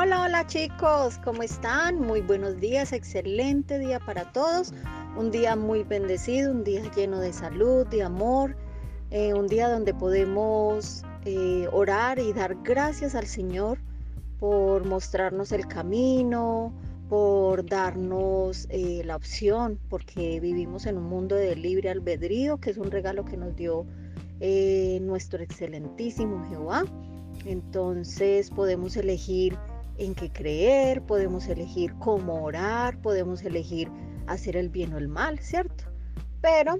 Hola, hola chicos, ¿cómo están? Muy buenos días, excelente día para todos. Un día muy bendecido, un día lleno de salud, de amor, eh, un día donde podemos eh, orar y dar gracias al Señor por mostrarnos el camino, por darnos eh, la opción, porque vivimos en un mundo de libre albedrío, que es un regalo que nos dio nuestro excelentísimo Jehová. Entonces podemos elegir en qué creer, podemos elegir cómo orar, podemos elegir hacer el bien o el mal, ¿cierto? Pero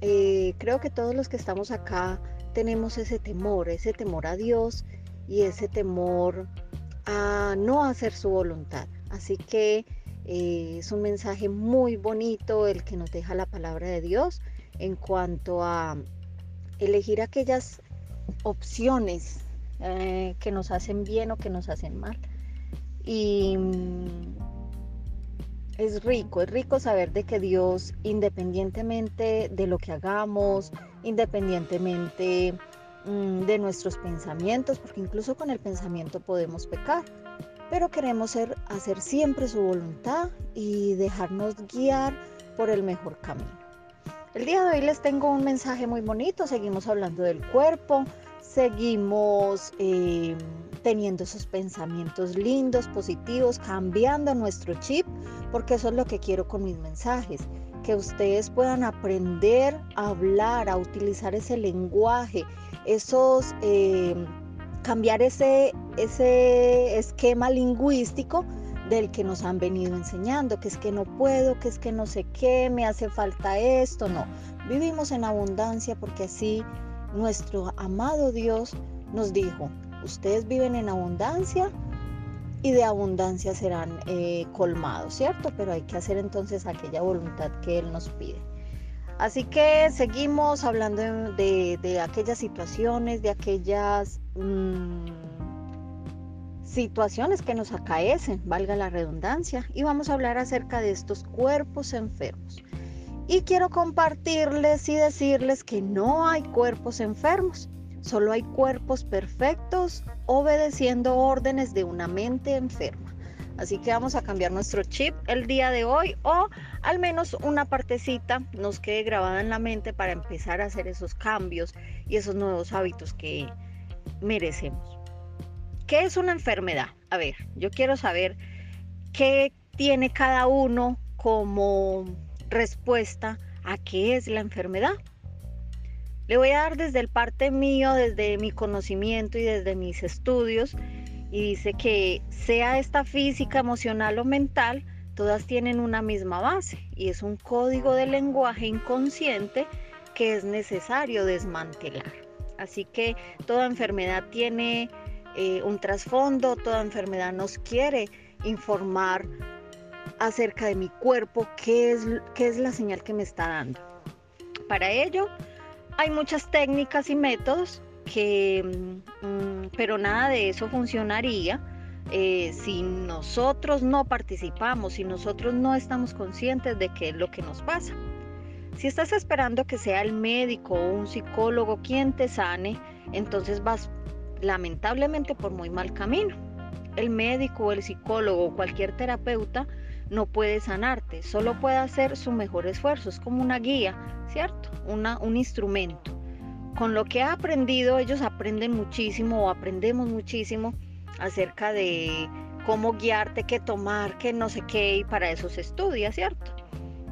eh, creo que todos los que estamos acá tenemos ese temor, ese temor a Dios y ese temor a no hacer su voluntad. Así que eh, es un mensaje muy bonito el que nos deja la palabra de Dios en cuanto a elegir aquellas opciones eh, que nos hacen bien o que nos hacen mal. Y mm, es rico, es rico saber de que Dios, independientemente de lo que hagamos, independientemente mm, de nuestros pensamientos, porque incluso con el pensamiento podemos pecar, pero queremos hacer siempre su voluntad y dejarnos guiar por el mejor camino. El día de hoy les tengo un mensaje muy bonito, seguimos hablando del cuerpo, seguimos eh, teniendo esos pensamientos lindos, positivos, cambiando nuestro chip, porque eso es lo que quiero con mis mensajes, que ustedes puedan aprender a hablar, a utilizar ese lenguaje, esos, eh, cambiar ese, ese esquema lingüístico del que nos han venido enseñando, que es que no puedo, que es que no sé qué, me hace falta esto, no. Vivimos en abundancia porque así nuestro amado Dios nos dijo, ustedes viven en abundancia y de abundancia serán eh, colmados, ¿cierto? Pero hay que hacer entonces aquella voluntad que Él nos pide. Así que seguimos hablando de, aquellas situaciones, de aquellas mm, situaciones que nos acaecen, valga la redundancia, y vamos a hablar acerca de estos cuerpos enfermos. Y quiero compartirles y decirles que no hay cuerpos enfermos, solo hay cuerpos perfectos obedeciendo órdenes de una mente enferma. Así que vamos a cambiar nuestro chip el día de hoy o al menos una partecita nos quede grabada en la mente para empezar a hacer esos cambios y esos nuevos hábitos que merecemos. ¿Qué es una enfermedad? A ver, yo quiero saber qué tiene cada uno como respuesta a qué es la enfermedad. Le voy a dar desde el parte mío, desde mi conocimiento y desde mis estudios, y dice que sea esta física, emocional o mental, todas tienen una misma base y es un código de lenguaje inconsciente que es necesario desmantelar. Así que toda enfermedad tiene eh, un trasfondo, toda enfermedad nos quiere informar acerca de mi cuerpo, qué es, qué es la señal que me está dando. Para ello, hay muchas técnicas y métodos que, mm, pero nada de eso funcionaría eh, si nosotros no participamos, si nosotros no estamos conscientes de qué es lo que nos pasa. Si estás esperando que sea el médico o un psicólogo quien te sane, entonces vas lamentablemente por muy mal camino. El médico o el psicólogo o cualquier terapeuta no puede sanarte, solo puede hacer su mejor esfuerzo, es como una guía, ¿cierto? Una, un instrumento. Con lo que ha aprendido, ellos aprenden muchísimo o aprendemos muchísimo acerca de cómo guiarte, qué tomar, qué no sé qué, y para eso se estudia, ¿cierto?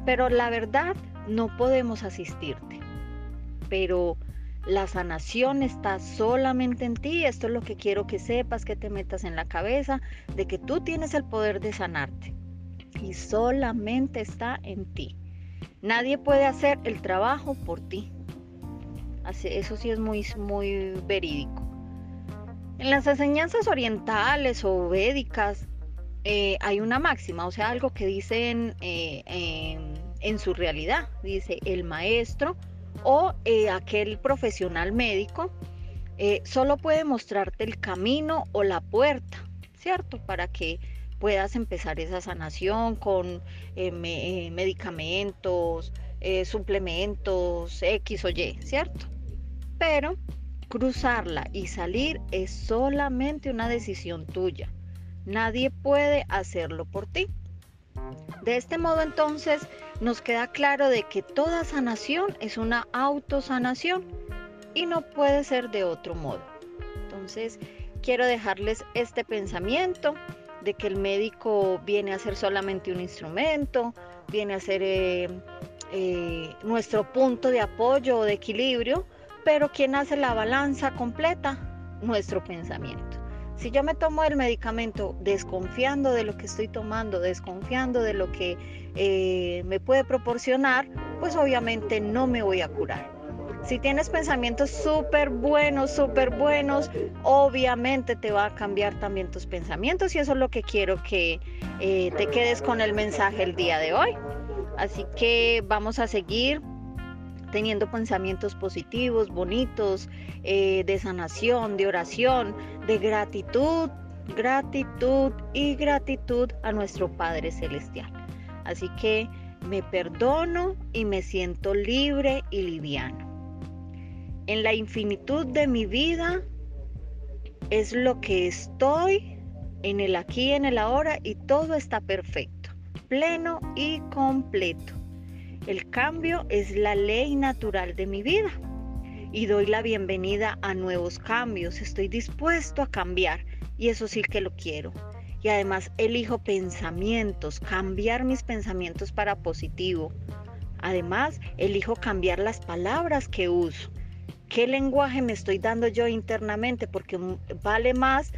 Pero la verdad, no podemos asistirte. Pero la sanación está solamente en ti. Esto es lo que quiero que sepas, que te metas en la cabeza, de que tú tienes el poder de sanarte y solamente está en ti. Nadie puede hacer el trabajo por ti. Eso sí es muy, muy verídico. En las enseñanzas orientales o védicas eh, hay una máxima, o sea, algo que dicen eh, en, su realidad. Dice, el maestro o eh, aquel profesional médico solo puede mostrarte el camino o la puerta, ¿cierto? Para que puedas empezar esa sanación con eh, eh, medicamentos, eh, suplementos X o Y, ¿cierto? Pero cruzarla y salir es solamente una decisión tuya. Nadie puede hacerlo por ti. De este modo entonces nos queda claro de que toda sanación es una autosanación y no puede ser de otro modo. Entonces quiero dejarles este pensamiento de que el médico viene a ser solamente un instrumento, viene a ser eh, eh, nuestro punto de apoyo o de equilibrio, pero quien hace la balanza completa, nuestro pensamiento. Si yo me tomo el medicamento desconfiando de lo que estoy tomando, desconfiando de lo que eh, me puede proporcionar, pues obviamente no me voy a curar. Si tienes pensamientos súper buenos, súper buenos, obviamente te va a cambiar también tus pensamientos y eso es lo que quiero que eh, te quedes con el mensaje el día de hoy. Así que vamos a seguir teniendo pensamientos positivos, bonitos, eh, de sanación, de oración, de gratitud, gratitud y gratitud a nuestro Padre Celestial. Así que me perdono y me siento libre y liviano. En la infinitud de mi vida es lo que estoy en el aquí, en el ahora y todo está perfecto, pleno y completo. El cambio es la ley natural de mi vida y doy la bienvenida a nuevos cambios. Estoy dispuesto a cambiar y eso sí que lo quiero. Y además elijo pensamientos, cambiar mis pensamientos para positivo. Además, elijo cambiar las palabras que uso. ¿Qué lenguaje me estoy dando yo internamente? Porque vale más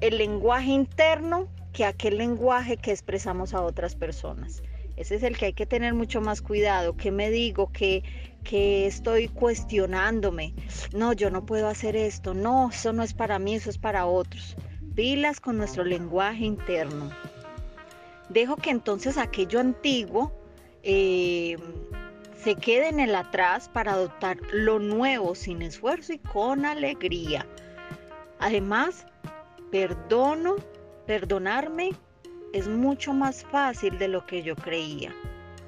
el lenguaje interno que aquel lenguaje que expresamos a otras personas. Ese es el que hay que tener mucho más cuidado. ¿Qué me digo? ¿Qué, que estoy cuestionándome? No, yo no puedo hacer esto. No, eso no es para mí, eso es para otros. Pilas con nuestro lenguaje interno. Dejo que entonces aquello antiguo eh, se quede en el atrás para adoptar lo nuevo sin esfuerzo y con alegría. Además, perdono, perdonarme es mucho más fácil de lo que yo creía.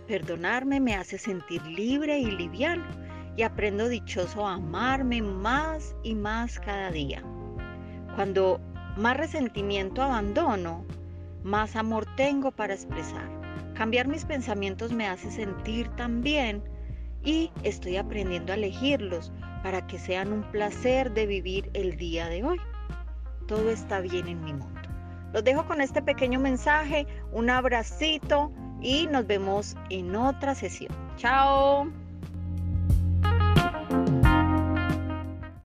Perdonarme me hace sentir libre y liviano y aprendo dichoso a amarme más y más cada día. Cuando más resentimiento abandono, más amor tengo para expresar. Cambiar mis pensamientos me hace sentir tan bien y estoy aprendiendo a elegirlos para que sean un placer de vivir el día de hoy. Todo está bien en mi mundo. Los dejo con este pequeño mensaje, un abracito y nos vemos en otra sesión. Chao.